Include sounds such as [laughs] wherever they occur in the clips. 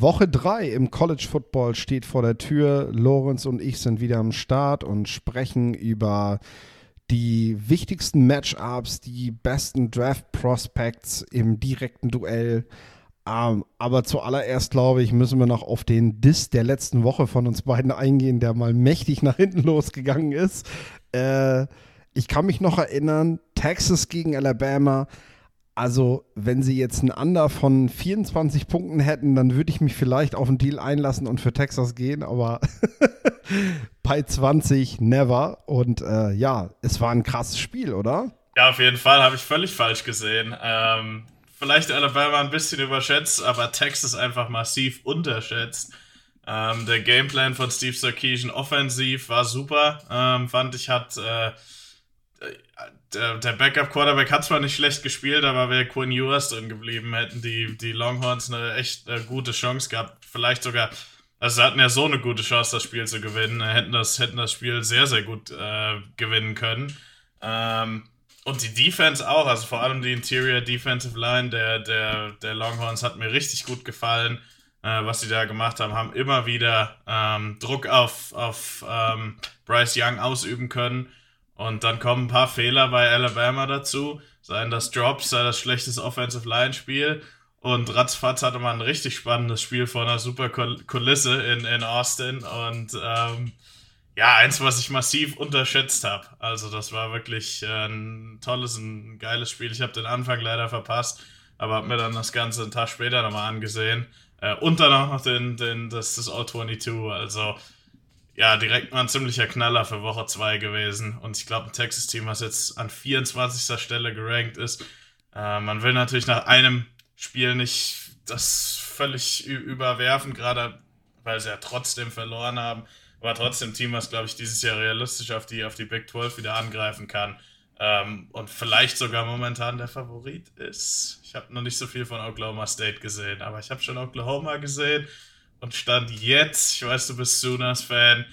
Woche 3 im College Football steht vor der Tür. Lorenz und ich sind wieder am Start und sprechen über die wichtigsten Matchups, die besten Draft Prospects im direkten Duell. Ähm, aber zuallererst, glaube ich, müssen wir noch auf den Diss der letzten Woche von uns beiden eingehen, der mal mächtig [laughs] nach hinten losgegangen ist. Äh, ich kann mich noch erinnern, Texas gegen Alabama. Also, wenn sie jetzt ein Under von 24 Punkten hätten, dann würde ich mich vielleicht auf einen Deal einlassen und für Texas gehen, aber [laughs] bei 20 never. Und äh, ja, es war ein krasses Spiel, oder? Ja, auf jeden Fall, habe ich völlig falsch gesehen. Ähm, vielleicht Alabama ein bisschen überschätzt, aber Texas einfach massiv unterschätzt. Ähm, der Gameplan von Steve Sarkisian offensiv war super. Ähm, fand ich, hat. Äh, der, der Backup-Quarterback hat zwar nicht schlecht gespielt, aber wäre Quinn Ewers drin geblieben, hätten die, die Longhorns eine echt äh, gute Chance gehabt. Vielleicht sogar, also sie hatten ja so eine gute Chance, das Spiel zu gewinnen, hätten das, hätten das Spiel sehr, sehr gut äh, gewinnen können. Ähm, und die Defense auch, also vor allem die Interior Defensive Line der, der, der Longhorns hat mir richtig gut gefallen, äh, was sie da gemacht haben, haben immer wieder ähm, Druck auf, auf ähm, Bryce Young ausüben können und dann kommen ein paar Fehler bei Alabama dazu. Seien das Drops, sei das schlechtes Offensive Line Spiel. Und ratzfatz hatte man ein richtig spannendes Spiel vor einer super Kulisse in, in Austin. Und ähm, ja, eins, was ich massiv unterschätzt habe. Also, das war wirklich äh, ein tolles, ein geiles Spiel. Ich habe den Anfang leider verpasst, aber habe mir dann das Ganze einen Tag später nochmal angesehen. Äh, und dann auch noch den, den, das, das All-22. Also, ja, direkt mal ein ziemlicher Knaller für Woche 2 gewesen. Und ich glaube, ein Texas-Team, was jetzt an 24. Stelle gerankt ist, äh, man will natürlich nach einem Spiel nicht das völlig überwerfen, gerade weil sie ja trotzdem verloren haben. Aber trotzdem ein Team, was, glaube ich, dieses Jahr realistisch auf die, auf die Big 12 wieder angreifen kann. Ähm, und vielleicht sogar momentan der Favorit ist. Ich habe noch nicht so viel von Oklahoma State gesehen, aber ich habe schon Oklahoma gesehen und stand jetzt, ich weiß, du bist Sooners-Fan,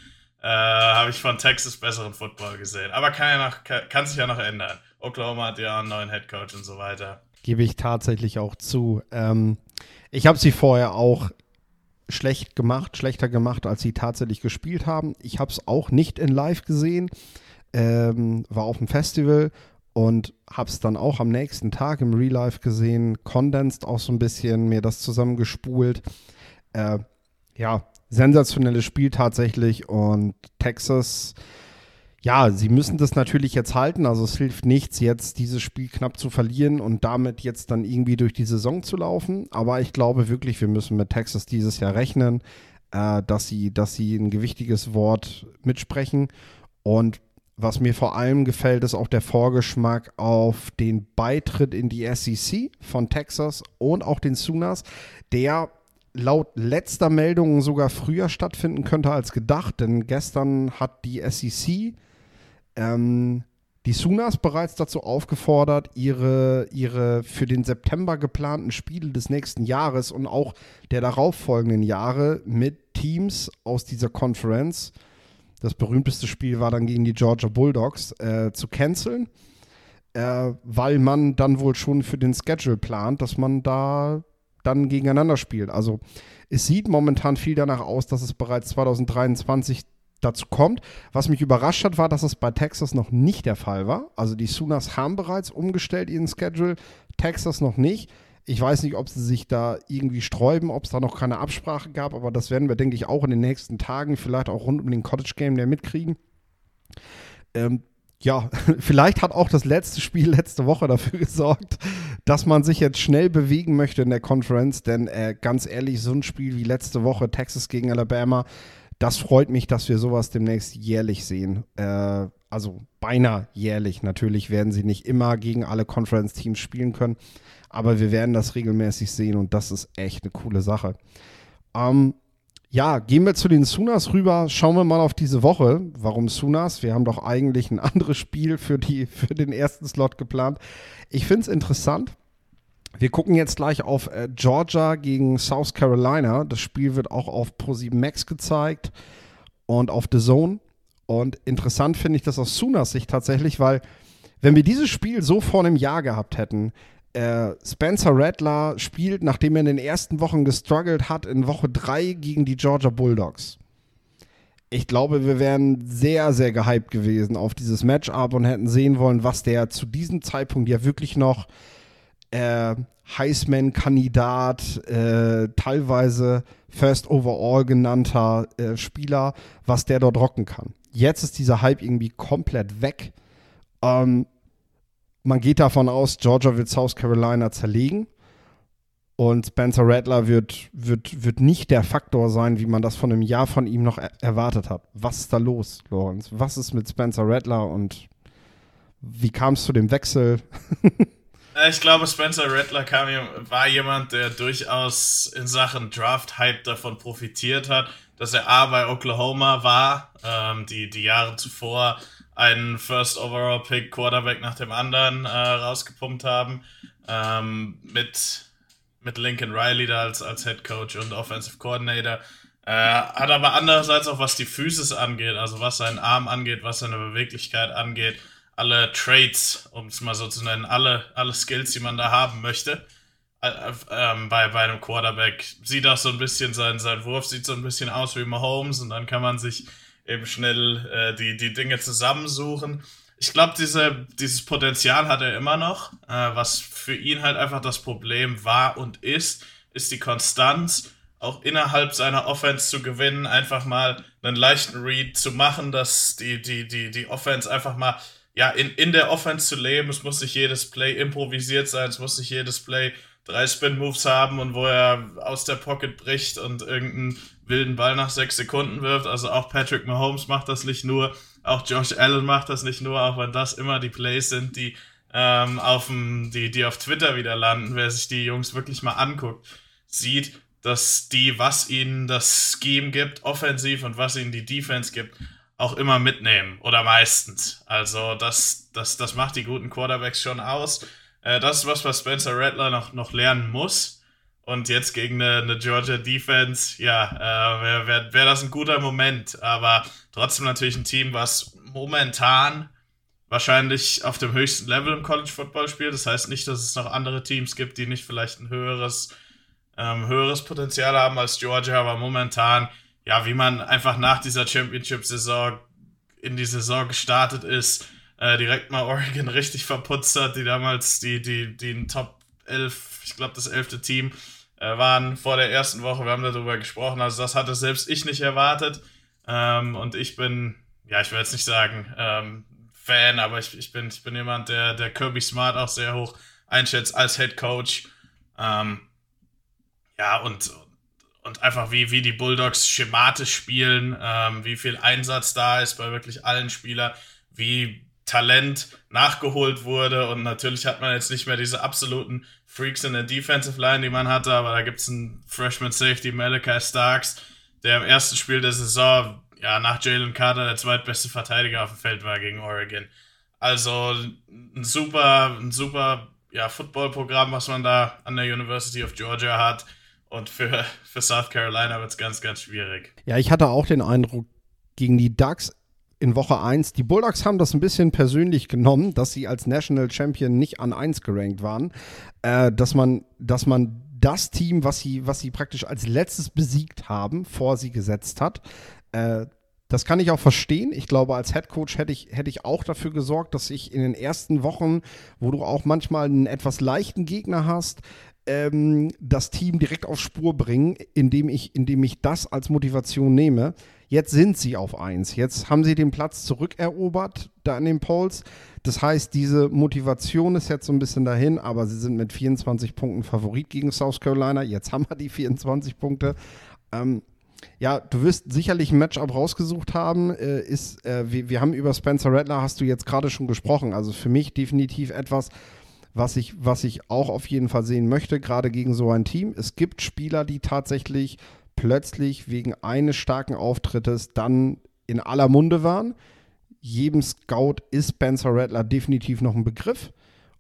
äh, habe ich von Texas besseren Football gesehen. Aber kann, ja noch, kann, kann, sich ja noch ändern. Oklahoma hat ja einen neuen Headcoach und so weiter. Gebe ich tatsächlich auch zu. Ähm, ich habe sie vorher auch schlecht gemacht, schlechter gemacht, als sie tatsächlich gespielt haben. Ich habe es auch nicht in Live gesehen, ähm, war auf dem Festival und habe es dann auch am nächsten Tag im Real Life gesehen, condensed auch so ein bisschen, mir das zusammengespult. Äh, ja, sensationelles Spiel tatsächlich und Texas, ja, sie müssen das natürlich jetzt halten. Also es hilft nichts, jetzt dieses Spiel knapp zu verlieren und damit jetzt dann irgendwie durch die Saison zu laufen. Aber ich glaube wirklich, wir müssen mit Texas dieses Jahr rechnen, äh, dass, sie, dass sie ein gewichtiges Wort mitsprechen. Und was mir vor allem gefällt, ist auch der Vorgeschmack auf den Beitritt in die SEC von Texas und auch den Sooners, der laut letzter Meldung sogar früher stattfinden könnte als gedacht, denn gestern hat die SEC ähm, die Sunas bereits dazu aufgefordert, ihre, ihre für den September geplanten Spiele des nächsten Jahres und auch der darauffolgenden Jahre mit Teams aus dieser Conference, das berühmteste Spiel war dann gegen die Georgia Bulldogs, äh, zu canceln, äh, weil man dann wohl schon für den Schedule plant, dass man da dann gegeneinander spielt. Also es sieht momentan viel danach aus, dass es bereits 2023 dazu kommt. Was mich überrascht hat, war, dass es bei Texas noch nicht der Fall war. Also die Sooners haben bereits umgestellt ihren Schedule, Texas noch nicht. Ich weiß nicht, ob sie sich da irgendwie sträuben, ob es da noch keine Absprache gab, aber das werden wir, denke ich, auch in den nächsten Tagen, vielleicht auch rund um den Cottage Game, der mitkriegen. Ähm, ja, [laughs] vielleicht hat auch das letzte Spiel letzte Woche dafür [laughs] gesorgt, dass man sich jetzt schnell bewegen möchte in der Conference, denn äh, ganz ehrlich, so ein Spiel wie letzte Woche Texas gegen Alabama, das freut mich, dass wir sowas demnächst jährlich sehen. Äh, also beinahe jährlich. Natürlich werden sie nicht immer gegen alle Conference-Teams spielen können, aber wir werden das regelmäßig sehen und das ist echt eine coole Sache. Ähm, ja, gehen wir zu den Sunas rüber. Schauen wir mal auf diese Woche. Warum Sunas? Wir haben doch eigentlich ein anderes Spiel für, die, für den ersten Slot geplant. Ich finde es interessant. Wir gucken jetzt gleich auf äh, Georgia gegen South Carolina. Das Spiel wird auch auf Pro7 Max gezeigt und auf The Zone. Und interessant finde ich das aus Sunas Sicht tatsächlich, weil wenn wir dieses Spiel so vor einem Jahr gehabt hätten, Äh, Spencer Rattler spielt, nachdem er in den ersten Wochen gestruggelt hat, in Woche 3 gegen die Georgia Bulldogs. Ich glaube, wir wären sehr, sehr gehypt gewesen auf dieses Matchup und hätten sehen wollen, was der zu diesem Zeitpunkt ja wirklich noch äh, Heisman-Kandidat, äh, teilweise First Overall genannter äh, Spieler, was der dort rocken kann. Jetzt ist dieser Hype irgendwie komplett weg. Ähm, man geht davon aus, Georgia wird South Carolina zerlegen. Und Spencer Rattler wird, wird, wird nicht der Faktor sein, wie man das von einem Jahr von ihm noch er erwartet hat. Was ist da los, Lorenz? Was ist mit Spencer Rattler und wie kam es zu dem Wechsel? [laughs] ich glaube, Spencer Rattler kam, war jemand, der durchaus in Sachen Draft-Hype davon profitiert hat, dass er A bei Oklahoma war, ähm, die, die Jahre zuvor einen First Overall Pick Quarterback nach dem anderen äh, rausgepumpt haben. Ähm, mit, mit Lincoln Riley da als, als Head Coach und Offensive Coordinator. Äh, hat aber andererseits auch was die Physis angeht, also was seinen Arm angeht, was seine Beweglichkeit angeht, alle Traits, um es mal so zu nennen, alle, alle Skills, die man da haben möchte. Äh, ähm, bei, bei einem Quarterback sieht auch so ein bisschen, sein, sein Wurf sieht so ein bisschen aus wie Mahomes und dann kann man sich eben schnell äh, die, die Dinge zusammensuchen. Ich glaube, diese, dieses Potenzial hat er immer noch. Äh, was für ihn halt einfach das Problem war und ist, ist die Konstanz, auch innerhalb seiner Offense zu gewinnen, einfach mal einen leichten Read zu machen, dass die, die, die, die Offense einfach mal ja, in, in der Offense zu leben. Es muss nicht jedes Play improvisiert sein, es muss nicht jedes Play drei Spin-Moves haben und wo er aus der Pocket bricht und irgendeinen wilden Ball nach sechs Sekunden wirft. Also auch Patrick Mahomes macht das nicht nur, auch Josh Allen macht das nicht nur, auch wenn das immer die Plays sind, die ähm, auf dem, die, die auf Twitter wieder landen, wer sich die Jungs wirklich mal anguckt, sieht, dass die, was ihnen das Scheme gibt, offensiv und was ihnen die Defense gibt, auch immer mitnehmen oder meistens. Also das, das, das macht die guten Quarterbacks schon aus. Äh, das ist was, was Spencer Rattler noch, noch lernen muss. Und jetzt gegen eine, eine Georgia Defense, ja, äh, wäre wär, wär das ein guter Moment. Aber trotzdem natürlich ein Team, was momentan wahrscheinlich auf dem höchsten Level im College Football spielt. Das heißt nicht, dass es noch andere Teams gibt, die nicht vielleicht ein höheres, ähm, höheres Potenzial haben als Georgia, aber momentan, ja, wie man einfach nach dieser Championship-Saison in die Saison gestartet ist, äh, direkt mal Oregon [laughs] richtig verputzt hat, die damals die, die, die Top 11, ich glaube das elfte Team waren vor der ersten Woche, wir haben darüber gesprochen, also das hatte selbst ich nicht erwartet. Ähm, und ich bin, ja, ich will jetzt nicht sagen ähm, Fan, aber ich, ich, bin, ich bin jemand, der, der Kirby Smart auch sehr hoch einschätzt als Head Coach. Ähm, ja, und, und einfach wie, wie die Bulldogs schematisch spielen, ähm, wie viel Einsatz da ist bei wirklich allen Spielern, wie Talent nachgeholt wurde und natürlich hat man jetzt nicht mehr diese absoluten Freaks in der Defensive Line, die man hatte, aber da gibt es einen Freshman Safety, Malachi Starks, der im ersten Spiel der Saison ja nach Jalen Carter der zweitbeste Verteidiger auf dem Feld war gegen Oregon. Also ein super, ein super ja, Footballprogramm, was man da an der University of Georgia hat. Und für, für South Carolina wird es ganz, ganz schwierig. Ja, ich hatte auch den Eindruck, gegen die Ducks in Woche 1. Die Bulldogs haben das ein bisschen persönlich genommen, dass sie als National Champion nicht an 1 gerankt waren. Äh, dass, man, dass man das Team, was sie, was sie praktisch als letztes besiegt haben, vor sie gesetzt hat. Äh, das kann ich auch verstehen. Ich glaube, als Head Coach hätte ich, hätte ich auch dafür gesorgt, dass ich in den ersten Wochen, wo du auch manchmal einen etwas leichten Gegner hast, ähm, das Team direkt auf Spur bringen, indem ich, indem ich das als Motivation nehme. Jetzt sind sie auf 1. Jetzt haben sie den Platz zurückerobert da in den Polls. Das heißt, diese Motivation ist jetzt so ein bisschen dahin, aber sie sind mit 24 Punkten Favorit gegen South Carolina. Jetzt haben wir die 24 Punkte. Ähm, ja, du wirst sicherlich ein Matchup rausgesucht haben. Äh, ist, äh, wir, wir haben über Spencer Rattler, hast du jetzt gerade schon gesprochen. Also für mich definitiv etwas, was ich, was ich auch auf jeden Fall sehen möchte, gerade gegen so ein Team. Es gibt Spieler, die tatsächlich plötzlich wegen eines starken Auftrittes dann in aller Munde waren. Jedem Scout ist Spencer Rattler definitiv noch ein Begriff.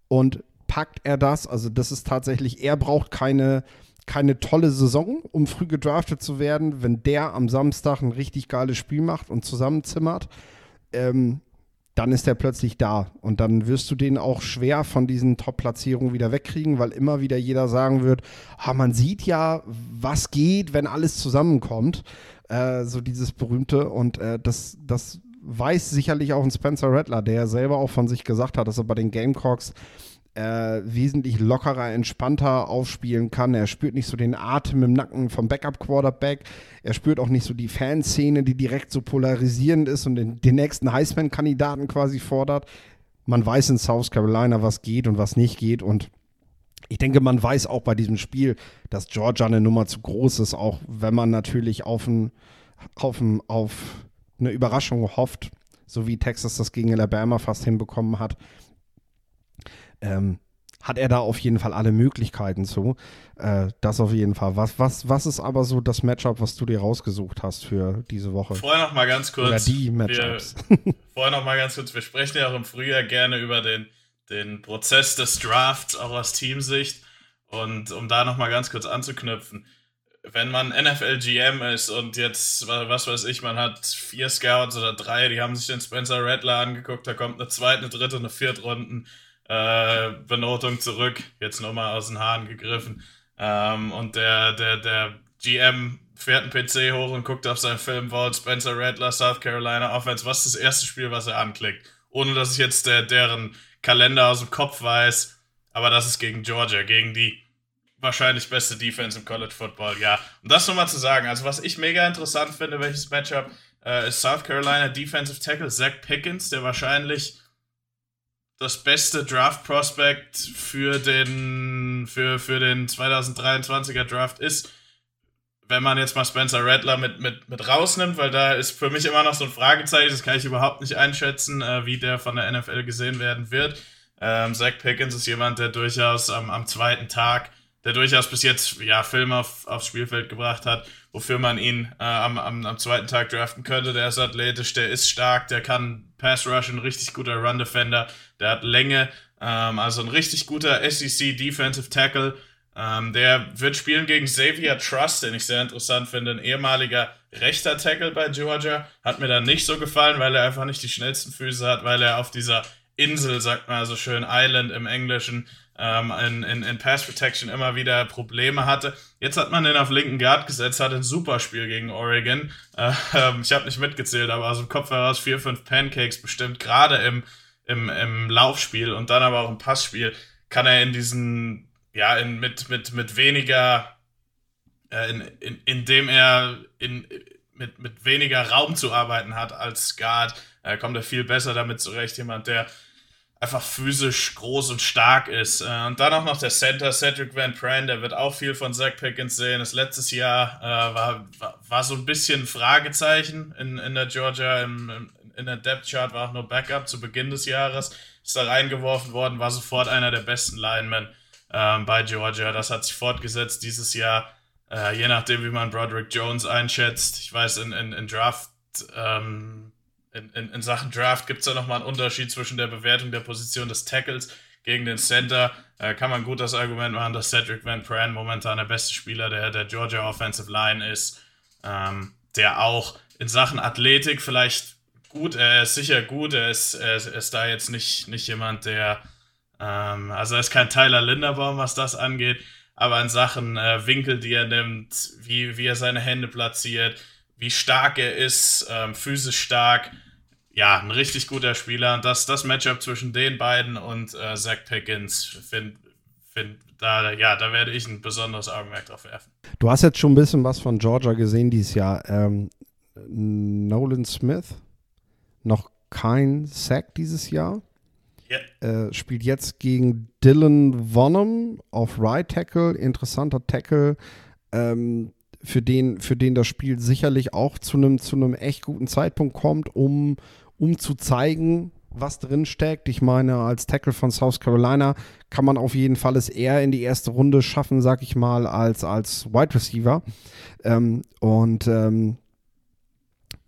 Und packt er das, also das ist tatsächlich, er braucht keine, keine tolle Saison, um früh gedraftet zu werden. Wenn der am Samstag ein richtig geiles Spiel macht und zusammenzimmert, ähm, dann ist er plötzlich da. Und dann wirst du den auch schwer von diesen Top-Platzierungen wieder wegkriegen, weil immer wieder jeder sagen wird, ah, man sieht ja, was geht, wenn alles zusammenkommt. Äh, so dieses berühmte. Und äh, das, das weiß sicherlich auch ein Spencer Rattler, der selber auch von sich gesagt hat, dass er bei den Gamecocks äh, wesentlich lockerer, entspannter aufspielen kann. Er spürt nicht so den Atem im Nacken vom Backup-Quarterback. Er spürt auch nicht so die Fanszene, die direkt so polarisierend ist und den, den nächsten Heisman-Kandidaten quasi fordert. Man weiß in South Carolina, was geht und was nicht geht. Und ich denke, man weiß auch bei diesem Spiel, dass Georgia eine Nummer zu groß ist, auch wenn man natürlich auf, ein, auf, ein, auf eine Überraschung hofft, so wie Texas das gegen Alabama fast hinbekommen hat ähm, hat er da auf jeden Fall alle Möglichkeiten zu. Äh, das auf jeden Fall. Was, was, was ist aber so das Matchup, was du dir rausgesucht hast für diese Woche? Vorher noch mal ganz kurz. Oder die Matchups. Wir, [laughs] vorher noch mal ganz kurz. Wir sprechen ja auch im Frühjahr gerne über den, den Prozess des Drafts, auch aus Teamsicht. Und um da noch mal ganz kurz anzuknüpfen. Wenn man NFL-GM ist und jetzt, was weiß ich, man hat vier Scouts oder drei, die haben sich den Spencer Rattler angeguckt, da kommt eine zweite, eine dritte, eine vierte Runden äh, Benotung zurück, jetzt nochmal aus den Haaren gegriffen. Ähm, und der, der, der GM fährt einen PC hoch und guckt auf sein Filmvault Spencer Rattler, South Carolina Offense. Was ist das erste Spiel, was er anklickt? Ohne dass ich jetzt der, deren Kalender aus dem Kopf weiß. Aber das ist gegen Georgia, gegen die wahrscheinlich beste Defense im College Football, ja. Und das nochmal zu sagen, also was ich mega interessant finde, welches Matchup, äh, ist South Carolina Defensive Tackle Zach Pickens, der wahrscheinlich das beste Draft Prospect für den, für, für den 2023er Draft ist. Wenn man jetzt mal Spencer Rattler mit, mit, mit rausnimmt, weil da ist für mich immer noch so ein Fragezeichen, das kann ich überhaupt nicht einschätzen, äh, wie der von der NFL gesehen werden wird. Ähm, Zach Pickens ist jemand, der durchaus am, am zweiten Tag, der durchaus bis jetzt ja, Filme auf, aufs Spielfeld gebracht hat, wofür man ihn äh, am, am, am zweiten Tag draften könnte. Der ist athletisch, der ist stark, der kann Pass Rush, ein richtig guter Run Defender, der hat Länge, ähm, also ein richtig guter SEC Defensive Tackle. Ähm, der wird spielen gegen Xavier Trust, den ich sehr interessant finde, ein ehemaliger rechter Tackle bei Georgia. Hat mir dann nicht so gefallen, weil er einfach nicht die schnellsten Füße hat, weil er auf dieser Insel, sagt man so schön, Island im Englischen, ähm, in, in, in Pass Protection immer wieder Probleme hatte. Jetzt hat man den auf linken Guard gesetzt, hat ein super Spiel gegen Oregon. [laughs] Äh, ich habe nicht mitgezählt, aber aus dem Kopf heraus vier, fünf Pancakes bestimmt, gerade im, im, im Laufspiel und dann aber auch im Passspiel kann er in diesen, ja, in, mit, mit, mit weniger, äh, in, in, indem er in, mit, mit weniger Raum zu arbeiten hat als Guard, äh, kommt er viel besser damit zurecht. Jemand, der einfach physisch groß und stark ist. Äh, und dann auch noch der Center, Cedric Van Pran, der wird auch viel von Zach Pickens sehen. Das letztes Jahr äh, war, war, war, so ein bisschen Fragezeichen in, in der Georgia, im, im, in der Depth Chart war auch nur Backup zu Beginn des Jahres. Ist da reingeworfen worden, war sofort einer der besten Linemen ähm, bei Georgia. Das hat sich fortgesetzt dieses Jahr. Äh, je nachdem, wie man Broderick Jones einschätzt. Ich weiß, in, in, in Draft ähm, in, in, in Sachen Draft gibt es da nochmal einen Unterschied zwischen der Bewertung der Position des Tackles gegen den Center. Äh, kann man gut das Argument machen, dass Cedric Van Pran momentan der beste Spieler der, der Georgia Offensive Line ist, ähm, der auch in Sachen Athletik vielleicht gut, er ist sicher gut, er ist, er ist, er ist da jetzt nicht, nicht jemand, der, ähm, also er ist kein Tyler Linderbaum, was das angeht, aber in Sachen äh, Winkel, die er nimmt, wie, wie er seine Hände platziert, wie stark er ist, ähm, physisch stark, ja, ein richtig guter Spieler. Und das, das Matchup zwischen den beiden und äh, Zach Pickens, finde find, da, ja, da werde ich ein besonderes Augenmerk drauf werfen. Du hast jetzt schon ein bisschen was von Georgia gesehen dieses Jahr. Ähm, Nolan Smith, noch kein Sack dieses Jahr. Yeah. Äh, spielt jetzt gegen Dylan Vonham auf Right Tackle, interessanter Tackle. Ähm, für den, für den das Spiel sicherlich auch zu einem zu echt guten Zeitpunkt kommt, um, um zu zeigen, was drin steckt. Ich meine, als Tackle von South Carolina kann man auf jeden Fall es eher in die erste Runde schaffen, sag ich mal, als, als Wide Receiver. Ähm, und ähm,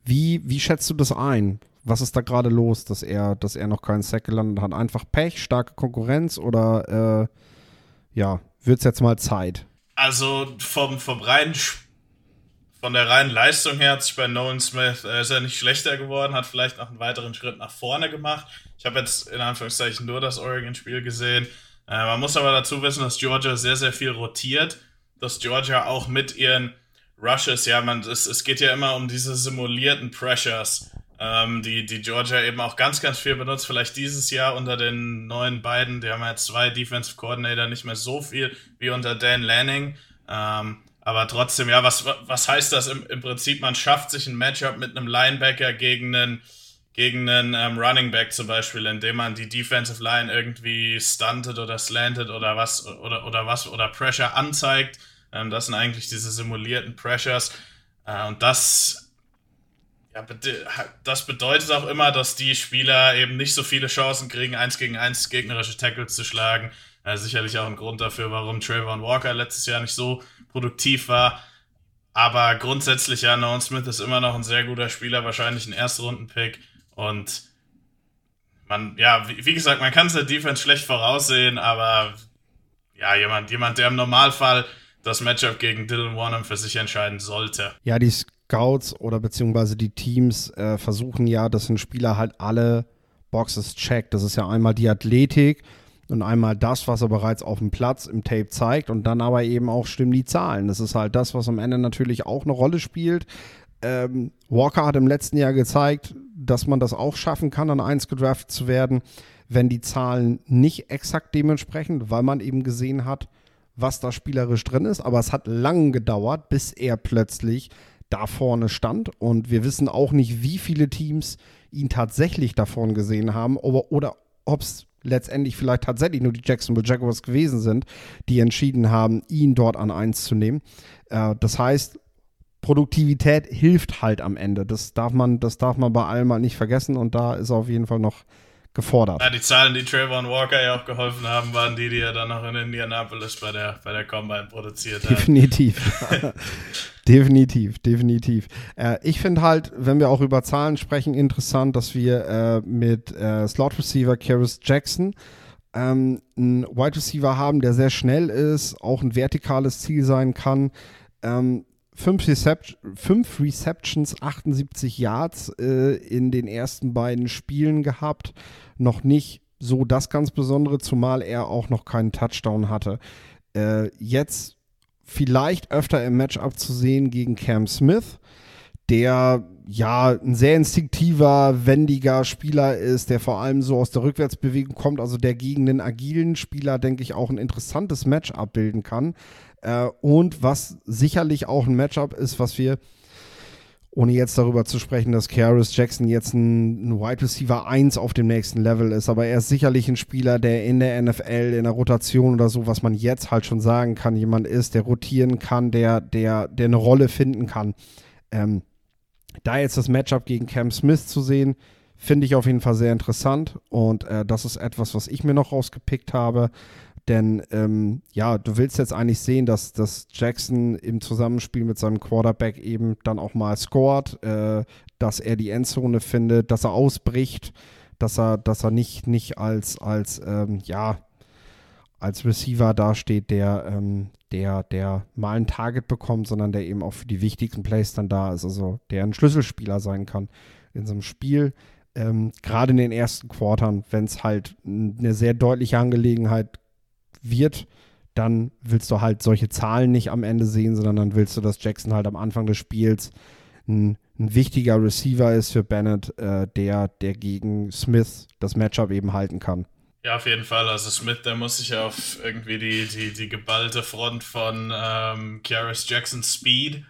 wie, wie schätzt du das ein? Was ist da gerade los, dass er, dass er noch keinen Sack gelandet hat? Einfach Pech, starke Konkurrenz oder äh, ja, wird es jetzt mal Zeit? Also vom, vom reinen von der reinen Leistung her hat sich bei Nolan Smith äh, ist er nicht schlechter geworden, hat vielleicht noch einen weiteren Schritt nach vorne gemacht. Ich habe jetzt in Anführungszeichen nur das Oregon-Spiel gesehen. Äh, man muss aber dazu wissen, dass Georgia sehr, sehr viel rotiert, dass Georgia auch mit ihren Rushes, ja, man, es, es geht ja immer um diese simulierten Pressures, ähm, die, die Georgia eben auch ganz, ganz viel benutzt. Vielleicht dieses Jahr unter den neuen beiden, die haben ja zwei Defensive Coordinator, nicht mehr so viel wie unter Dan Lanning. Ähm, aber trotzdem, ja, was, was heißt das im, im Prinzip? Man schafft sich ein Matchup mit einem Linebacker gegen einen, gegen einen ähm, Running Back zum Beispiel, indem man die Defensive Line irgendwie stuntet oder slantet oder was oder, oder was oder Pressure anzeigt. Ähm, das sind eigentlich diese simulierten Pressures. Äh, und das, ja, das bedeutet auch immer, dass die Spieler eben nicht so viele Chancen kriegen, eins gegen eins gegnerische Tackles zu schlagen. Äh, sicherlich auch ein Grund dafür, warum Trayvon Walker letztes Jahr nicht so produktiv war. Aber grundsätzlich, ja, Nolan Smith ist immer noch ein sehr guter Spieler, wahrscheinlich ein Erstrunden-Pick. Und man, ja, wie, wie gesagt, man kann es der Defense schlecht voraussehen, aber ja, jemand, jemand, der im Normalfall das Matchup gegen Dylan Warnham für sich entscheiden sollte. Ja, die Scouts oder beziehungsweise die Teams äh, versuchen ja, dass ein Spieler halt alle Boxes checkt. Das ist ja einmal die Athletik, und einmal das, was er bereits auf dem Platz im Tape zeigt und dann aber eben auch stimmen die Zahlen. Das ist halt das, was am Ende natürlich auch eine Rolle spielt. Ähm, Walker hat im letzten Jahr gezeigt, dass man das auch schaffen kann, an 1 gedraftet zu werden, wenn die Zahlen nicht exakt dementsprechend, weil man eben gesehen hat, was da spielerisch drin ist. Aber es hat lang gedauert, bis er plötzlich da vorne stand. Und wir wissen auch nicht, wie viele Teams ihn tatsächlich da vorne gesehen haben oder, oder ob es letztendlich vielleicht tatsächlich nur die Jacksonville Jaguars gewesen sind, die entschieden haben, ihn dort an eins zu nehmen. Äh, das heißt, Produktivität hilft halt am Ende. Das darf man, das darf man bei allem mal nicht vergessen und da ist auf jeden Fall noch gefordert. Ja, die Zahlen, die Trayvon Walker ja auch geholfen haben, waren die, die er dann noch in Indianapolis bei der, bei der Combine produziert hat. Definitiv. [laughs] definitiv, definitiv. Äh, ich finde halt, wenn wir auch über Zahlen sprechen, interessant, dass wir äh, mit äh, Slot Receiver Karis Jackson ähm, einen Wide Receiver haben, der sehr schnell ist, auch ein vertikales Ziel sein kann. Ähm, fünf, Recept fünf, Receptions, 78 Yards äh, in den ersten beiden Spielen gehabt. Noch nicht so das ganz Besondere, zumal er auch noch keinen Touchdown hatte. Äh, jetzt vielleicht öfter im Matchup zu sehen gegen Cam Smith, der ja ein sehr instinktiver, wendiger Spieler ist, der vor allem so aus der Rückwärtsbewegung kommt, also der gegen einen agilen Spieler, denke ich, auch ein interessantes Matchup bilden kann. Äh, und was sicherlich auch ein Matchup ist, was wir, ohne jetzt darüber zu sprechen, dass Karis Jackson jetzt ein, ein Wide Receiver 1 auf dem nächsten Level ist, aber er ist sicherlich ein Spieler, der in der NFL, in der Rotation oder so, was man jetzt halt schon sagen kann, jemand ist, der rotieren kann, der, der, der eine Rolle finden kann. Ähm, da jetzt das Matchup gegen Cam Smith zu sehen, finde ich auf jeden Fall sehr interessant und äh, das ist etwas, was ich mir noch rausgepickt habe. Denn ähm, ja, du willst jetzt eigentlich sehen, dass, dass Jackson im Zusammenspiel mit seinem Quarterback eben dann auch mal scored, äh, dass er die Endzone findet, dass er ausbricht, dass er, dass er nicht, nicht als, als ähm, ja, als Receiver dasteht, der, ähm, der, der mal ein Target bekommt, sondern der eben auch für die wichtigen Plays dann da ist, also der ein Schlüsselspieler sein kann in so einem Spiel. Ähm, Gerade in den ersten Quartern, wenn es halt eine sehr deutliche Angelegenheit wird, dann willst du halt solche Zahlen nicht am Ende sehen, sondern dann willst du, dass Jackson halt am Anfang des Spiels ein, ein wichtiger Receiver ist für Bennett, äh, der, der gegen Smith das Matchup eben halten kann. Ja, auf jeden Fall. Also Smith, der muss sich auf irgendwie die, die, die geballte Front von ähm, Kiaris Jacksons Speed,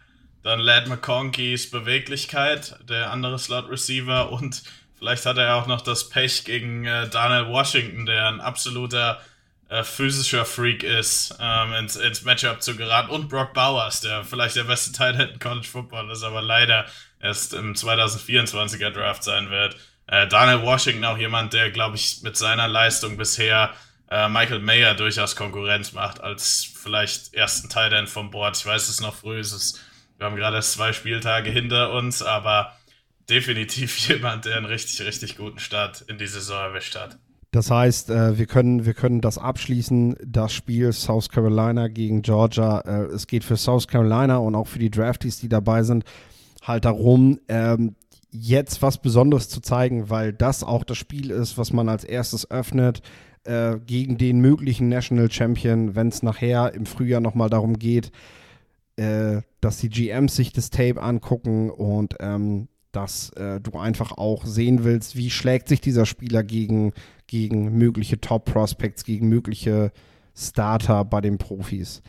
dann Lad McConkeys Beweglichkeit, der andere Slot-Receiver und vielleicht hat er auch noch das Pech gegen äh, Daniel Washington, der ein absoluter äh, physischer Freak ist, ähm, ins, ins Matchup zu geraten. Und Brock Bowers, der vielleicht der beste Teil in College Football ist, aber leider erst im 2024er Draft sein wird. Äh, Daniel Washington auch jemand, der, glaube ich, mit seiner Leistung bisher äh, Michael Mayer durchaus Konkurrenz macht als vielleicht ersten Teil vom Board. Ich weiß, es ist noch früh, es ist, wir haben gerade zwei Spieltage hinter uns, aber definitiv [laughs] jemand, der einen richtig, richtig guten Start in die Saison erwischt hat. Das heißt, äh, wir, können, wir können das abschließen, das Spiel South Carolina gegen Georgia. Äh, es geht für South Carolina und auch für die Draftees, die dabei sind, halt darum, ähm, jetzt was Besonderes zu zeigen, weil das auch das Spiel ist, was man als erstes öffnet äh, gegen den möglichen National Champion, wenn es nachher im Frühjahr nochmal darum geht, äh, dass die GMs sich das Tape angucken und ähm, dass äh, du einfach auch sehen willst, wie schlägt sich dieser Spieler gegen, gegen mögliche Top-Prospects, gegen mögliche Starter bei den Profis.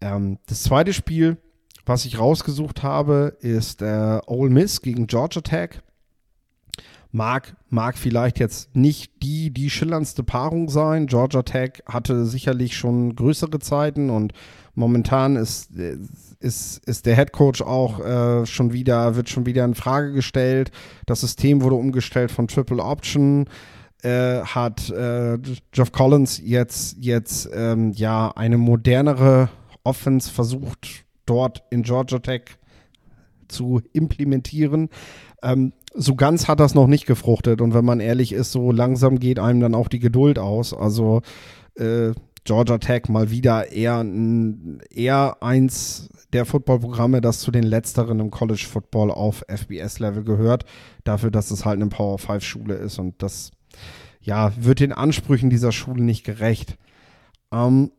Ähm, das zweite Spiel, was ich rausgesucht habe, ist äh, Ole Miss gegen Georgia Tech. Mag, mag vielleicht jetzt nicht die, die schillerndste Paarung sein. Georgia Tech hatte sicherlich schon größere Zeiten und momentan ist, ist, ist der Head Coach auch äh, schon wieder, wird schon wieder in Frage gestellt. Das System wurde umgestellt von Triple Option. Äh, hat äh, Geoff Collins jetzt, jetzt ähm, ja eine modernere Offense versucht, dort in Georgia Tech zu implementieren. Ähm, so ganz hat das noch nicht gefruchtet. Und wenn man ehrlich ist, so langsam geht einem dann auch die Geduld aus. Also äh, Georgia Tech mal wieder eher, eher eins der Footballprogramme, das zu den letzteren im College Football auf FBS-Level gehört. Dafür, dass es halt eine Power 5 Schule ist. Und das ja, wird den Ansprüchen dieser Schule nicht gerecht. Ähm,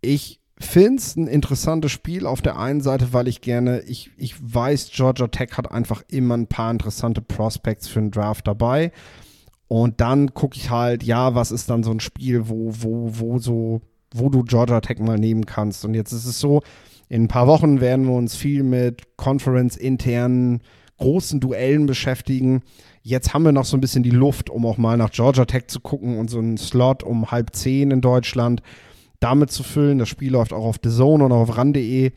ich finde es ein interessantes Spiel auf der einen Seite, weil ich gerne, ich, ich weiß, Georgia Tech hat einfach immer ein paar interessante Prospects für einen Draft dabei. Und dann gucke ich halt, ja, was ist dann so ein Spiel, wo, wo, wo so, wo du Georgia Tech mal nehmen kannst. Und jetzt ist es so, in ein paar Wochen werden wir uns viel mit Conference-internen großen Duellen beschäftigen. Jetzt haben wir noch so ein bisschen die Luft, um auch mal nach Georgia Tech zu gucken und so einen Slot um halb zehn in Deutschland damit zu füllen. Das Spiel läuft auch auf The Zone und auch auf RAN.de.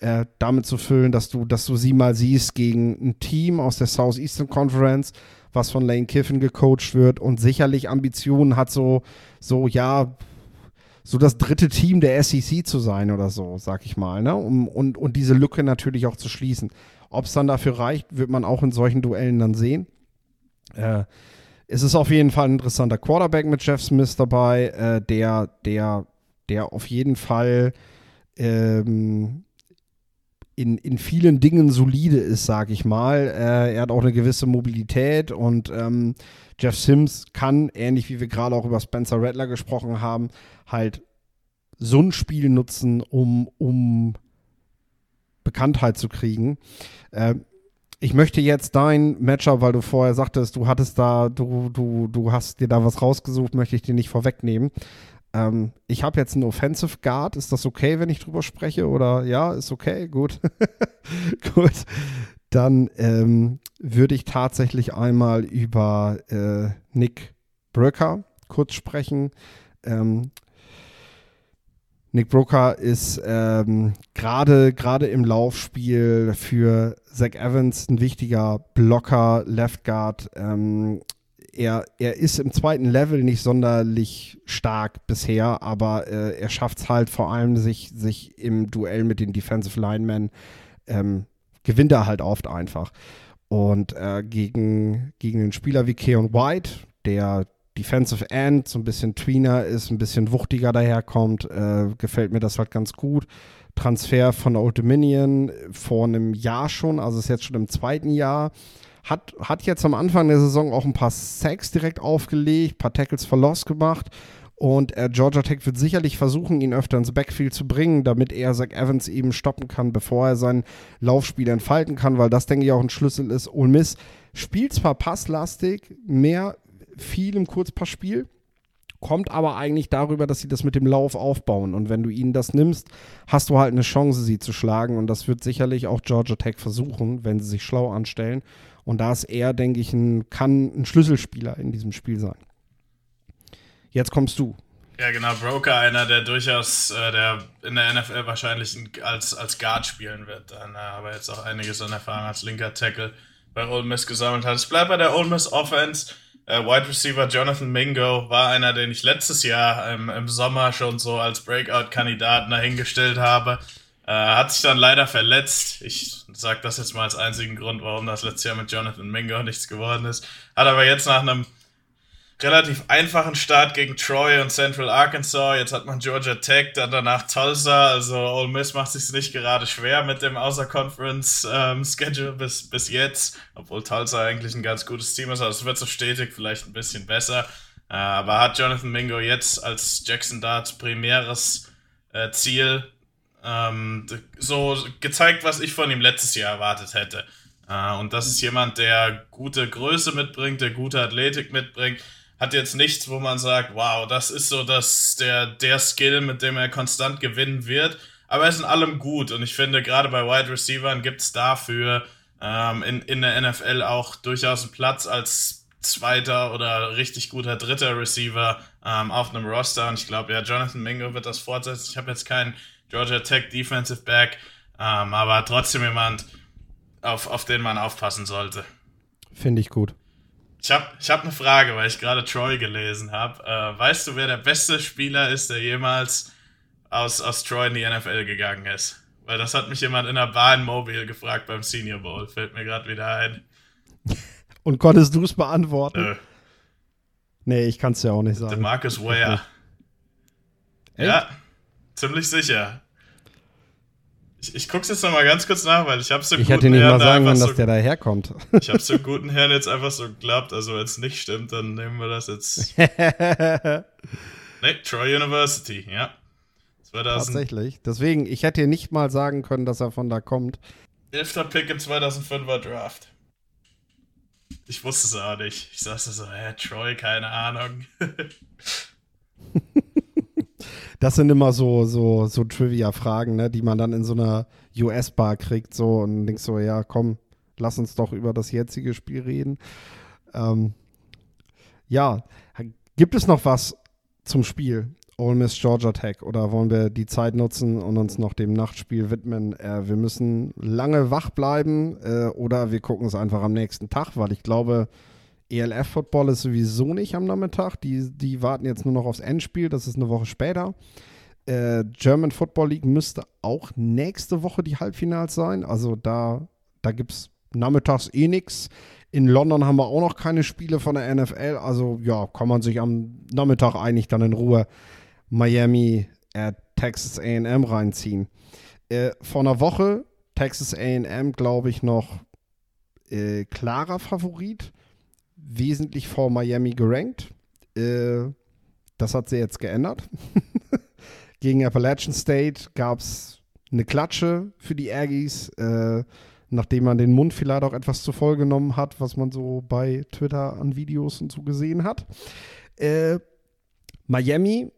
Äh, damit zu füllen, dass du, dass du sie mal siehst gegen ein Team aus der Southeastern Conference, was von Lane Kiffin gecoacht wird und sicherlich Ambitionen hat, so, so ja, so das dritte Team der SEC zu sein oder so, sag ich mal, ne? Um, und, und diese Lücke natürlich auch zu schließen. Ob es dann dafür reicht, wird man auch in solchen Duellen dann sehen. Äh, es ist auf jeden Fall ein interessanter Quarterback mit Jeff Smith dabei, äh, der, der der auf jeden Fall ähm, in, in vielen Dingen solide ist, sage ich mal. Äh, er hat auch eine gewisse Mobilität und ähm, Jeff Sims kann, ähnlich wie wir gerade auch über Spencer Rattler gesprochen haben, halt so ein Spiel nutzen, um, um Bekanntheit zu kriegen. Äh, ich möchte jetzt dein Matchup, weil du vorher sagtest, du hattest da, du, du, du hast dir da was rausgesucht, möchte ich dir nicht vorwegnehmen. Ähm, ich habe jetzt einen Offensive Guard. Ist das okay, wenn ich drüber spreche? Oder ja, ist okay, gut. [laughs] gut. Dann ähm, würde ich tatsächlich einmal über äh, Nick Bröcker kurz sprechen. Ähm, Nick Brooker ist ähm, gerade im Laufspiel für Zach Evans ein wichtiger Blocker, Left Guard. Ähm, er, er ist im zweiten Level nicht sonderlich stark bisher, aber äh, er schafft es halt vor allem, sich, sich im Duell mit den Defensive Linemen ähm, gewinnt er halt oft einfach. Und äh, gegen, gegen einen Spieler wie Keon White, der Defensive End, so ein bisschen Tweener ist, ein bisschen wuchtiger daherkommt, äh, gefällt mir das halt ganz gut. Transfer von Old Dominion vor einem Jahr schon, also ist jetzt schon im zweiten Jahr. Hat, hat jetzt am Anfang der Saison auch ein paar Sacks direkt aufgelegt, ein paar Tackles for Loss gemacht. Und äh, Georgia Tech wird sicherlich versuchen, ihn öfter ins Backfield zu bringen, damit er Zach Evans eben stoppen kann, bevor er sein Laufspiel entfalten kann, weil das, denke ich, auch ein Schlüssel ist. Ole Miss spielt zwar passlastig, mehr viel im Kurzpassspiel, kommt aber eigentlich darüber, dass sie das mit dem Lauf aufbauen. Und wenn du ihnen das nimmst, hast du halt eine Chance, sie zu schlagen. Und das wird sicherlich auch Georgia Tech versuchen, wenn sie sich schlau anstellen. Und da ist er, denke ich, ein, kann ein Schlüsselspieler in diesem Spiel sein. Jetzt kommst du. Ja, genau, Broker, einer, der durchaus, äh, der in der NFL wahrscheinlich als, als Guard spielen wird, dann, äh, aber jetzt auch einiges an Erfahrung als linker Tackle bei Ole Miss gesammelt hat. Es bleibt bei der Ole Miss Offense. Äh, Wide Receiver Jonathan Mingo war einer, den ich letztes Jahr ähm, im Sommer schon so als Breakout-Kandidaten dahingestellt habe. Äh, hat sich dann leider verletzt. Ich sage das jetzt mal als einzigen Grund, warum das letztes Jahr mit Jonathan Mingo nichts geworden ist. Hat aber jetzt nach einem relativ einfachen Start gegen Troy und Central Arkansas. Jetzt hat man Georgia Tech, dann danach Tulsa. Also Ole Miss macht sich nicht gerade schwer mit dem Außer-Conference-Schedule ähm, bis, bis jetzt. Obwohl Tulsa eigentlich ein ganz gutes Team ist. Also es wird so stetig vielleicht ein bisschen besser. Äh, aber hat Jonathan Mingo jetzt als Jackson Darts primäres äh, Ziel ähm, so gezeigt, was ich von ihm letztes Jahr erwartet hätte. Äh, und das ist jemand, der gute Größe mitbringt, der gute Athletik mitbringt hat jetzt nichts, wo man sagt, wow, das ist so das, der, der Skill, mit dem er konstant gewinnen wird. Aber er ist in allem gut und ich finde, gerade bei Wide Receivers gibt es dafür ähm, in, in der NFL auch durchaus einen Platz als zweiter oder richtig guter dritter Receiver ähm, auf einem Roster. Und ich glaube, ja, Jonathan Mingo wird das fortsetzen. Ich habe jetzt keinen Georgia Tech Defensive Back, ähm, aber trotzdem jemand, auf, auf den man aufpassen sollte. Finde ich gut. Ich habe ich hab eine Frage, weil ich gerade Troy gelesen habe. Äh, weißt du, wer der beste Spieler ist, der jemals aus, aus Troy in die NFL gegangen ist? Weil das hat mich jemand in der Bar in Mobile gefragt beim Senior Bowl. Fällt mir gerade wieder ein. [laughs] Und konntest du es beantworten? Nö. Nee, ich kann es ja auch nicht sagen. Der Marcus Ware. Ja, ziemlich sicher. Ich, ich guck's jetzt noch mal ganz kurz nach, weil ich hab's so Ich hätte nicht Herrn mal sagen können, so, dass der da herkommt. [laughs] Ich hab's dem guten Herrn jetzt einfach so geglaubt. Also, wenn es nicht stimmt, dann nehmen wir das jetzt. [laughs] ne, Troy University, ja. 2000. Tatsächlich. Deswegen, ich hätte nicht mal sagen können, dass er von da kommt. 11. Pick im 2005er Draft. Ich wusste es auch nicht. Ich sagte so, hä, Troy, keine Ahnung. [laughs] das sind immer so, so, so Trivia-Fragen, ne, die man dann in so einer US-Bar kriegt, so und denkst so, ja, komm, lass uns doch über das jetzige Spiel reden. Ähm, ja, gibt es noch was zum Spiel Ole Miss Georgia Tech oder wollen wir die Zeit nutzen und uns noch dem Nachtspiel widmen? Äh, wir müssen lange wach bleiben äh, oder wir gucken es einfach am nächsten Tag, weil ich glaube, ELF-Football ist sowieso nicht am Nachmittag. Die, die warten jetzt nur noch aufs Endspiel, das ist eine Woche später. Äh, German Football League müsste auch nächste Woche die Halbfinals sein. Also da, da gibt es nachmittags eh nichts. In London haben wir auch noch keine Spiele von der NFL. Also ja, kann man sich am Nachmittag eigentlich dann in Ruhe Miami, äh, Texas AM reinziehen. Äh, vor einer Woche Texas AM, glaube ich, noch äh, klarer Favorit wesentlich vor Miami gerankt. Äh, das hat sie jetzt geändert. [laughs] Gegen Appalachian State gab es eine Klatsche für die Aggies, äh, nachdem man den Mund vielleicht auch etwas zu voll genommen hat, was man so bei Twitter an Videos und so gesehen hat. Äh, Miami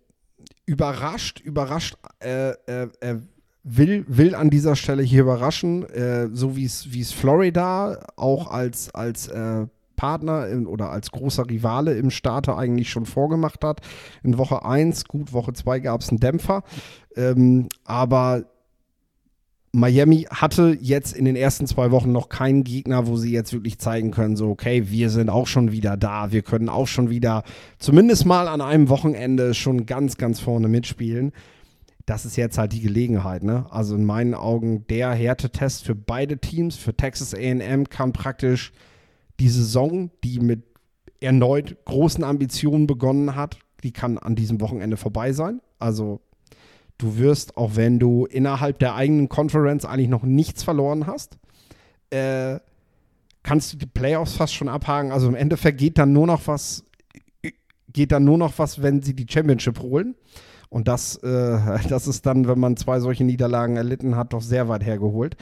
überrascht, überrascht, äh, äh, will, will an dieser Stelle hier überraschen, äh, so wie es Florida auch als, als äh, Partner in, oder als großer Rivale im Starter eigentlich schon vorgemacht hat. In Woche 1, gut, Woche 2 gab es einen Dämpfer. Ähm, aber Miami hatte jetzt in den ersten zwei Wochen noch keinen Gegner, wo sie jetzt wirklich zeigen können, so, okay, wir sind auch schon wieder da, wir können auch schon wieder zumindest mal an einem Wochenende schon ganz, ganz vorne mitspielen. Das ist jetzt halt die Gelegenheit, ne? Also in meinen Augen der Härtetest für beide Teams, für Texas AM kann praktisch die Saison, die mit erneut großen Ambitionen begonnen hat, die kann an diesem Wochenende vorbei sein. Also du wirst, auch wenn du innerhalb der eigenen Conference eigentlich noch nichts verloren hast, äh, kannst du die Playoffs fast schon abhaken. Also im Endeffekt geht dann nur noch was, geht dann nur noch was, wenn sie die Championship holen. Und das, äh, [laughs] das ist dann, wenn man zwei solche Niederlagen erlitten hat, doch sehr weit hergeholt.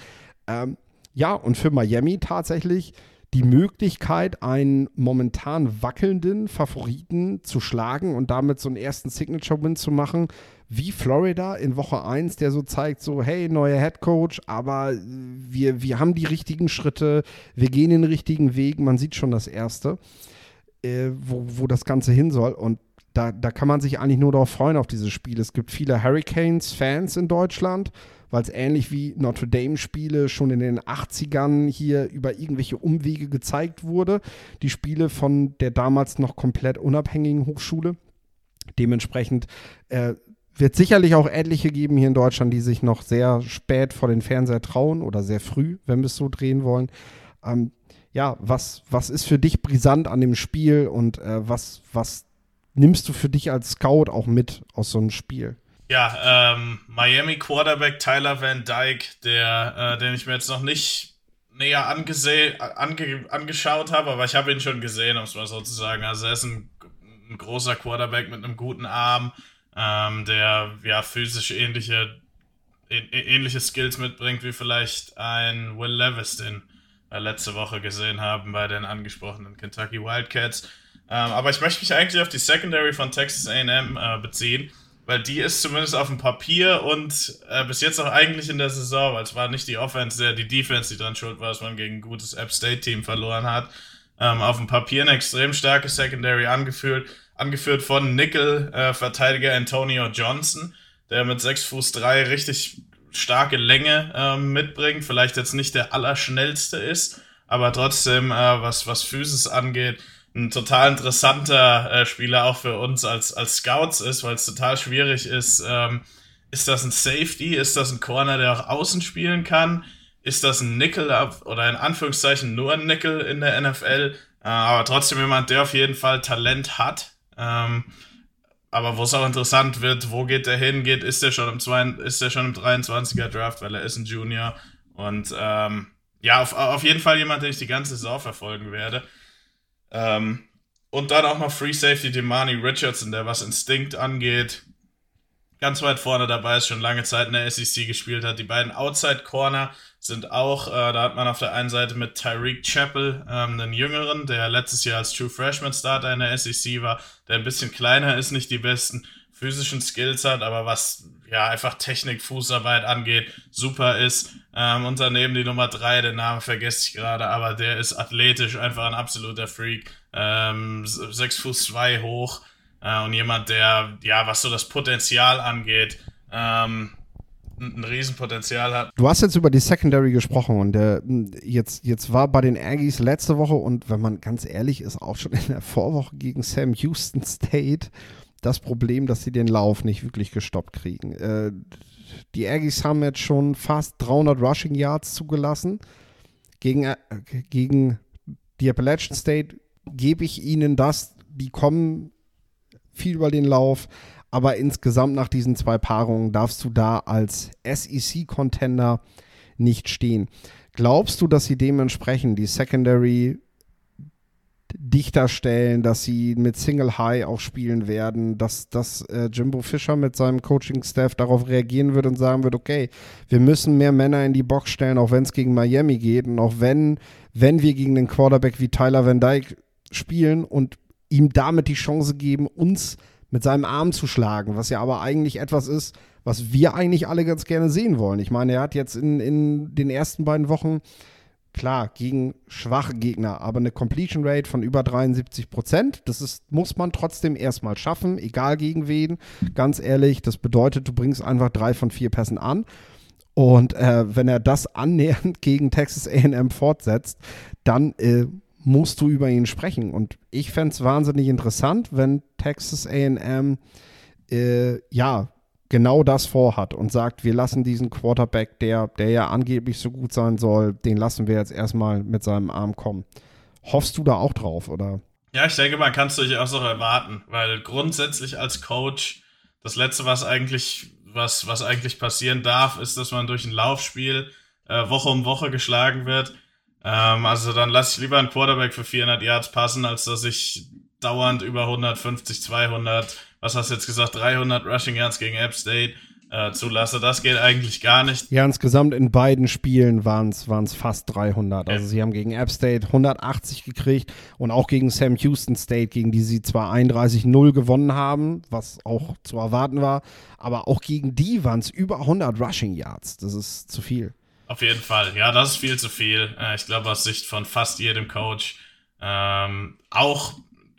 Ähm, ja, und für Miami tatsächlich die Möglichkeit, einen momentan wackelnden Favoriten zu schlagen und damit so einen ersten Signature-Win zu machen, wie Florida in Woche 1, der so zeigt, so, hey, neuer Head Coach, aber wir, wir haben die richtigen Schritte, wir gehen den richtigen Weg, man sieht schon das Erste, äh, wo, wo das Ganze hin soll. Und da, da kann man sich eigentlich nur darauf freuen, auf dieses Spiel. Es gibt viele Hurricanes-Fans in Deutschland weil es ähnlich wie Notre Dame-Spiele schon in den 80ern hier über irgendwelche Umwege gezeigt wurde. Die Spiele von der damals noch komplett unabhängigen Hochschule. Dementsprechend äh, wird sicherlich auch etliche geben hier in Deutschland, die sich noch sehr spät vor den Fernseher trauen oder sehr früh, wenn wir es so drehen wollen. Ähm, ja, was, was ist für dich brisant an dem Spiel und äh, was, was nimmst du für dich als Scout auch mit aus so einem Spiel? Ja, ähm, Miami Quarterback Tyler Van Dyke, der, äh, den ich mir jetzt noch nicht näher angesehen, ange, angeschaut habe, aber ich habe ihn schon gesehen, um es mal so zu sagen. Also er ist ein, ein großer Quarterback mit einem guten Arm, ähm, der ja physisch ähnliche, ähnliche Skills mitbringt wie vielleicht ein Will Levis, den wir letzte Woche gesehen haben bei den angesprochenen Kentucky Wildcats. Ähm, aber ich möchte mich eigentlich auf die Secondary von Texas AM äh, beziehen, weil die ist zumindest auf dem Papier und äh, bis jetzt auch eigentlich in der Saison, weil es war nicht die Offense, der die Defense, die dran schuld war, dass man gegen ein gutes App State Team verloren hat. Ähm, auf dem Papier eine extrem starke Secondary angeführt, angeführt von Nickel-Verteidiger äh, Antonio Johnson, der mit 6 Fuß 3 richtig starke Länge ähm, mitbringt, vielleicht jetzt nicht der allerschnellste ist, aber trotzdem, äh, was, was Physis angeht, ein total interessanter äh, Spieler auch für uns als, als Scouts ist, weil es total schwierig ist. Ähm, ist das ein Safety? Ist das ein Corner, der auch außen spielen kann? Ist das ein Nickel oder in Anführungszeichen nur ein Nickel in der NFL? Äh, aber trotzdem jemand, der auf jeden Fall Talent hat. Ähm, aber wo es auch interessant wird, wo geht der hin? Geht, ist der schon im, zwei, ist der schon im 23er Draft, weil er ist ein Junior. Und ähm, ja, auf, auf jeden Fall jemand, den ich die ganze Saison verfolgen werde. Ähm, und dann auch noch Free Safety Demani Richardson, der was Instinkt angeht, ganz weit vorne dabei ist, schon lange Zeit in der SEC gespielt hat. Die beiden Outside Corner sind auch, äh, da hat man auf der einen Seite mit Tyreek Chappell ähm, einen Jüngeren, der letztes Jahr als True Freshman Starter in der SEC war, der ein bisschen kleiner ist, nicht die besten physischen Skills hat, aber was ja einfach Technik, Fußarbeit angeht, super ist. Ähm, und daneben die Nummer drei, den Namen vergesse ich gerade, aber der ist athletisch einfach ein absoluter Freak. Ähm, sechs Fuß zwei hoch äh, und jemand, der, ja, was so das Potenzial angeht, ähm, ein Riesenpotenzial hat. Du hast jetzt über die Secondary gesprochen und der, jetzt, jetzt war bei den Aggies letzte Woche und wenn man ganz ehrlich ist, auch schon in der Vorwoche gegen Sam Houston State das Problem, dass sie den Lauf nicht wirklich gestoppt kriegen. Äh, die Aggies haben jetzt schon fast 300 Rushing Yards zugelassen. Gegen, äh, gegen die Appalachian State gebe ich ihnen das. Die kommen viel über den Lauf. Aber insgesamt nach diesen zwei Paarungen darfst du da als SEC-Contender nicht stehen. Glaubst du, dass sie dementsprechend die Secondary dichter stellen, dass sie mit Single High auch spielen werden, dass, dass äh, Jimbo Fischer mit seinem Coaching-Staff darauf reagieren wird und sagen wird, okay, wir müssen mehr Männer in die Box stellen, auch wenn es gegen Miami geht und auch wenn, wenn wir gegen einen Quarterback wie Tyler Van Dyke spielen und ihm damit die Chance geben, uns mit seinem Arm zu schlagen, was ja aber eigentlich etwas ist, was wir eigentlich alle ganz gerne sehen wollen. Ich meine, er hat jetzt in, in den ersten beiden Wochen, klar, gegen schwache Gegner, aber eine Completion Rate von über 73 Prozent. Das ist, muss man trotzdem erstmal schaffen, egal gegen wen. Ganz ehrlich, das bedeutet, du bringst einfach drei von vier Pässen an. Und äh, wenn er das annähernd [laughs] gegen Texas AM fortsetzt, dann äh, musst du über ihn sprechen. Und ich fände es wahnsinnig interessant, wenn Texas AM äh, ja genau das vorhat und sagt, wir lassen diesen Quarterback, der, der ja angeblich so gut sein soll, den lassen wir jetzt erstmal mit seinem Arm kommen. Hoffst du da auch drauf, oder? Ja, ich denke, man kann es durchaus auch erwarten, weil grundsätzlich als Coach das Letzte, was eigentlich, was, was eigentlich passieren darf, ist, dass man durch ein Laufspiel äh, Woche um Woche geschlagen wird ähm, also dann lasse ich lieber einen Quarterback für 400 Yards passen, als dass ich dauernd über 150, 200, was hast du jetzt gesagt, 300 Rushing Yards gegen App State äh, zulasse. Das geht eigentlich gar nicht. Ja, insgesamt in beiden Spielen waren es fast 300. Also ja. sie haben gegen App State 180 gekriegt und auch gegen Sam Houston State, gegen die sie zwar 31-0 gewonnen haben, was auch zu erwarten war, aber auch gegen die waren es über 100 Rushing Yards. Das ist zu viel. Auf jeden Fall. Ja, das ist viel zu viel. Äh, ich glaube, aus Sicht von fast jedem Coach. Ähm, auch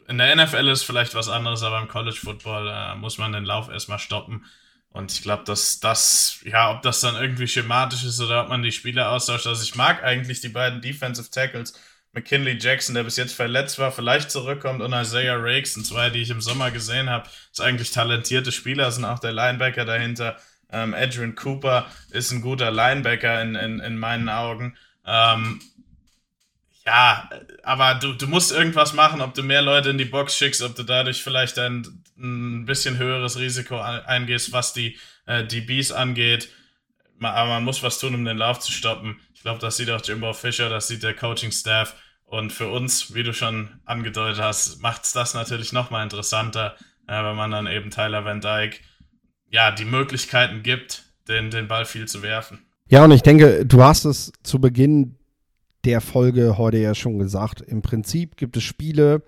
in der NFL ist vielleicht was anderes, aber im College Football äh, muss man den Lauf erstmal stoppen. Und ich glaube, dass das, ja, ob das dann irgendwie schematisch ist oder ob man die Spieler austauscht. Also ich mag eigentlich die beiden Defensive Tackles. McKinley Jackson, der bis jetzt verletzt war, vielleicht zurückkommt und Isaiah Rakes, sind zwei, die ich im Sommer gesehen habe. Ist eigentlich talentierte Spieler, sind auch der Linebacker dahinter. Ähm, Adrian Cooper ist ein guter Linebacker in, in, in meinen Augen. Ähm, Ja, aber du, du musst irgendwas machen, ob du mehr Leute in die Box schickst, ob du dadurch vielleicht ein, ein bisschen höheres Risiko eingehst, was die äh, DBs angeht. Aber man muss was tun, um den Lauf zu stoppen. Ich glaube, das sieht auch Jimbo Fischer, das sieht der Coaching-Staff. Und für uns, wie du schon angedeutet hast, macht es das natürlich nochmal interessanter, äh, wenn man dann eben Tyler Van Dyke ja, die Möglichkeiten gibt, den, den Ball viel zu werfen. Ja, und ich denke, du hast es zu Beginn der Folge heute ja schon gesagt. Im Prinzip gibt es Spiele,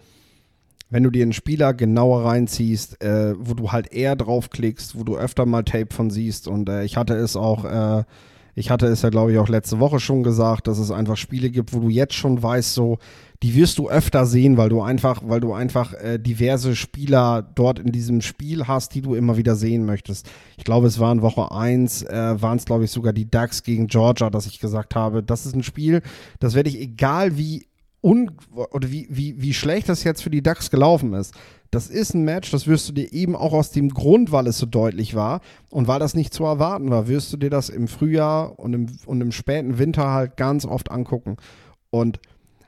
wenn du dir einen Spieler genauer reinziehst, äh, wo du halt eher draufklickst, wo du öfter mal Tape von siehst. Und äh, ich hatte es auch, äh, ich hatte es ja, glaube ich, auch letzte Woche schon gesagt, dass es einfach Spiele gibt, wo du jetzt schon weißt, so, die wirst du öfter sehen, weil du einfach, weil du einfach äh, diverse Spieler dort in diesem Spiel hast, die du immer wieder sehen möchtest. Ich glaube, es waren Woche 1, äh, waren es, glaube ich, sogar die Ducks gegen Georgia, dass ich gesagt habe, das ist ein Spiel, das werde ich, egal wie un oder wie, wie, wie schlecht das jetzt für die Ducks gelaufen ist. Das ist ein Match, das wirst du dir eben auch aus dem Grund, weil es so deutlich war und weil das nicht zu erwarten war, wirst du dir das im Frühjahr und im, und im späten Winter halt ganz oft angucken. Und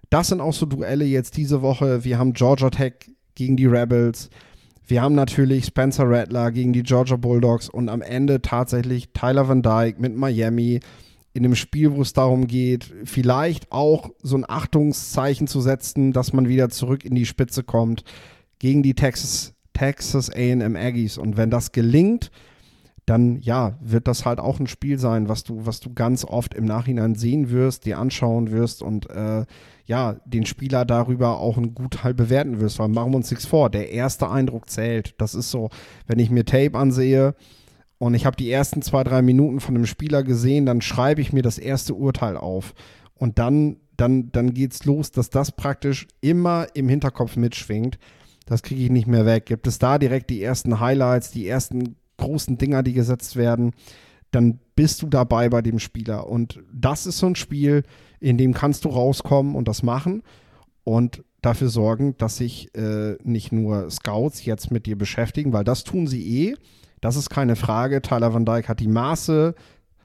das sind auch so Duelle jetzt diese Woche. Wir haben Georgia Tech gegen die Rebels. Wir haben natürlich Spencer Rattler gegen die Georgia Bulldogs und am Ende tatsächlich Tyler Van Dyke mit Miami in einem Spiel, wo es darum geht, vielleicht auch so ein Achtungszeichen zu setzen, dass man wieder zurück in die Spitze kommt gegen die Texas, Texas AM Aggies. Und wenn das gelingt, dann ja, wird das halt auch ein Spiel sein, was du, was du ganz oft im Nachhinein sehen wirst, dir anschauen wirst und äh, ja, den Spieler darüber auch ein Gutteil bewerten wirst. Weil machen wir uns nichts vor, der erste Eindruck zählt. Das ist so, wenn ich mir Tape ansehe und ich habe die ersten zwei, drei Minuten von dem Spieler gesehen, dann schreibe ich mir das erste Urteil auf. Und dann, dann, dann geht's los, dass das praktisch immer im Hinterkopf mitschwingt. Das kriege ich nicht mehr weg. Gibt es da direkt die ersten Highlights, die ersten großen Dinger, die gesetzt werden, dann bist du dabei bei dem Spieler. Und das ist so ein Spiel, in dem kannst du rauskommen und das machen und dafür sorgen, dass sich äh, nicht nur Scouts jetzt mit dir beschäftigen, weil das tun sie eh. Das ist keine Frage. Tyler Van Dyke hat die Maße,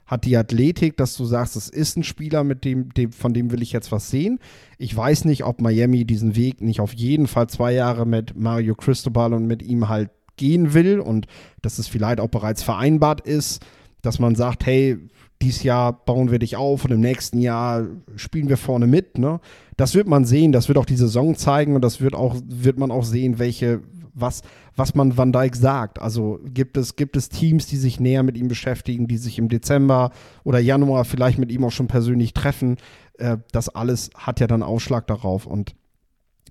hat die Athletik, dass du sagst, es ist ein Spieler, mit dem, dem, von dem will ich jetzt was sehen. Ich weiß nicht, ob Miami diesen Weg nicht auf jeden Fall zwei Jahre mit Mario Cristobal und mit ihm halt gehen will und dass es vielleicht auch bereits vereinbart ist, dass man sagt, hey, dieses Jahr bauen wir dich auf und im nächsten Jahr spielen wir vorne mit. Ne? Das wird man sehen, das wird auch die Saison zeigen und das wird auch, wird man auch sehen, welche, was, was man Van Dijk sagt. Also gibt es, gibt es Teams, die sich näher mit ihm beschäftigen, die sich im Dezember oder Januar vielleicht mit ihm auch schon persönlich treffen. Äh, das alles hat ja dann Ausschlag darauf. Und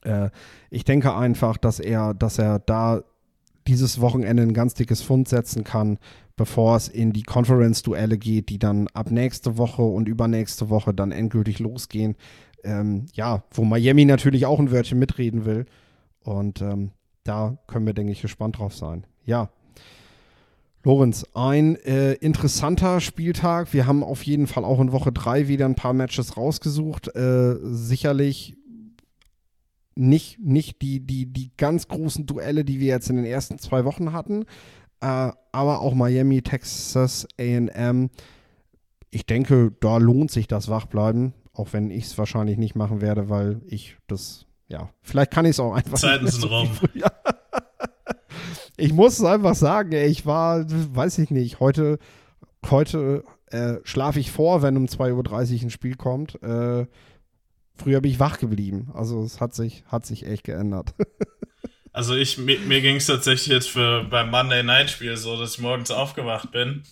äh, ich denke einfach, dass er, dass er da dieses Wochenende ein ganz dickes Fund setzen kann, bevor es in die Conference-Duelle geht, die dann ab nächste Woche und übernächste Woche dann endgültig losgehen. Ähm, ja, wo Miami natürlich auch ein Wörtchen mitreden will. Und ähm, da können wir, denke ich, gespannt drauf sein. Ja. Lorenz, ein äh, interessanter Spieltag. Wir haben auf jeden Fall auch in Woche 3 wieder ein paar Matches rausgesucht. Äh, sicherlich nicht, nicht die, die, die ganz großen Duelle, die wir jetzt in den ersten zwei Wochen hatten, äh, aber auch Miami, Texas, AM. Ich denke, da lohnt sich das Wachbleiben, auch wenn ich es wahrscheinlich nicht machen werde, weil ich das, ja, vielleicht kann ich es auch einfach. Zeiten sind rum. [laughs] ich muss es einfach sagen, ey, ich war, weiß ich nicht, heute, heute äh, schlafe ich vor, wenn um 2.30 Uhr ein Spiel kommt. Äh, Früher bin ich wach geblieben. Also es hat sich, hat sich echt geändert. [laughs] also ich, mir, mir ging es tatsächlich jetzt für beim Monday Night Spiel so, dass ich morgens aufgewacht bin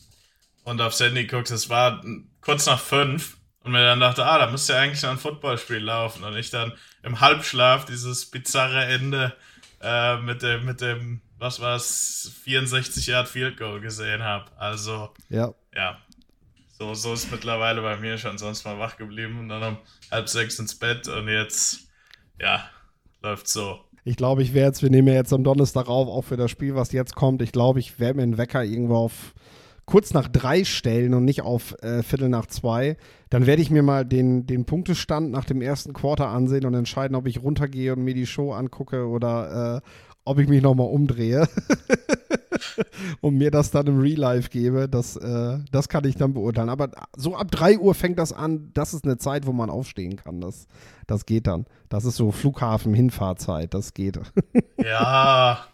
und aufs Handy guckte. Es war kurz nach fünf und mir dann dachte, ah, da müsste ja eigentlich noch ein Footballspiel laufen. Und ich dann im Halbschlaf dieses bizarre Ende äh, mit dem, mit dem, was war es, 64 Yard Field Goal gesehen habe. Also, ja. ja, so, so ist mittlerweile bei mir schon sonst mal wach geblieben und dann um halb sechs ins Bett und jetzt, ja, läuft so. Ich glaube, ich werde jetzt, wir nehmen ja jetzt am Donnerstag auf, auch für das Spiel, was jetzt kommt. Ich glaube, ich werde mir den Wecker irgendwo auf kurz nach drei stellen und nicht auf äh, Viertel nach zwei. Dann werde ich mir mal den, den Punktestand nach dem ersten Quarter ansehen und entscheiden, ob ich runtergehe und mir die Show angucke oder äh, ob ich mich nochmal umdrehe. [laughs] und mir das dann im Real Life gebe, das, äh, das kann ich dann beurteilen. Aber so ab 3 Uhr fängt das an, das ist eine Zeit, wo man aufstehen kann. Das, das geht dann. Das ist so Flughafen-Hinfahrzeit, das geht. [laughs] ja,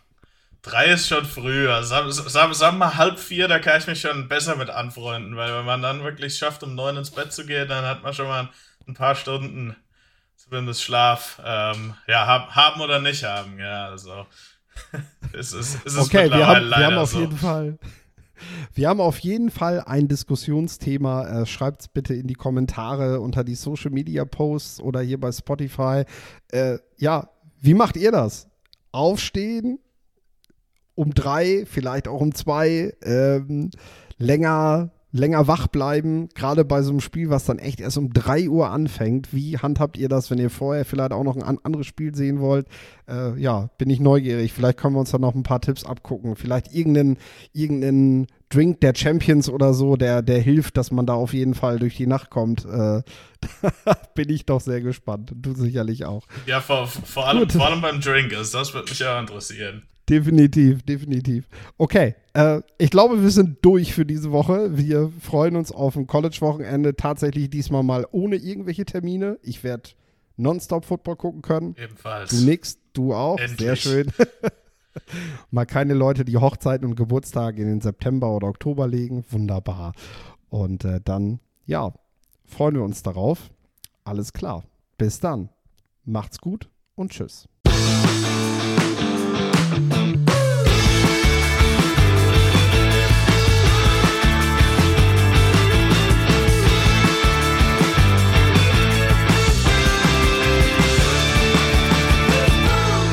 drei ist schon früh. Also, sagen sag mal halb vier, da kann ich mich schon besser mit anfreunden, weil wenn man dann wirklich schafft, um neun ins Bett zu gehen, dann hat man schon mal ein paar Stunden zumindest Schlaf. Ähm, ja, hab, haben oder nicht haben, ja, also. es ist, es ist okay, wir haben, wir haben auf so. jeden Fall. Wir haben auf jeden Fall ein Diskussionsthema. Äh, Schreibt es bitte in die Kommentare unter die Social Media Posts oder hier bei Spotify. Äh, ja, wie macht ihr das? Aufstehen, um drei, vielleicht auch um zwei, ähm, länger, länger wach bleiben, gerade bei so einem Spiel, was dann echt erst um drei Uhr anfängt. Wie handhabt ihr das, wenn ihr vorher vielleicht auch noch ein anderes Spiel sehen wollt? Äh, ja, bin ich neugierig. Vielleicht können wir uns da noch ein paar Tipps abgucken. Vielleicht irgendeinen, irgendeinen Drink der Champions oder so, der, der hilft, dass man da auf jeden Fall durch die Nacht kommt. Äh, [laughs] bin ich doch sehr gespannt. Du sicherlich auch. Ja, vor, vor, allem, vor allem beim Drink. Also das würde mich ja interessieren. Definitiv, definitiv. Okay, äh, ich glaube, wir sind durch für diese Woche. Wir freuen uns auf ein College-Wochenende. Tatsächlich diesmal mal ohne irgendwelche Termine. Ich werde nonstop Football gucken können. Ebenfalls. Du nix, du auch. Endlich. Sehr schön. [laughs] mal keine Leute, die Hochzeiten und Geburtstage in den September oder Oktober legen. Wunderbar. Und äh, dann, ja, freuen wir uns darauf. Alles klar. Bis dann. Macht's gut und tschüss.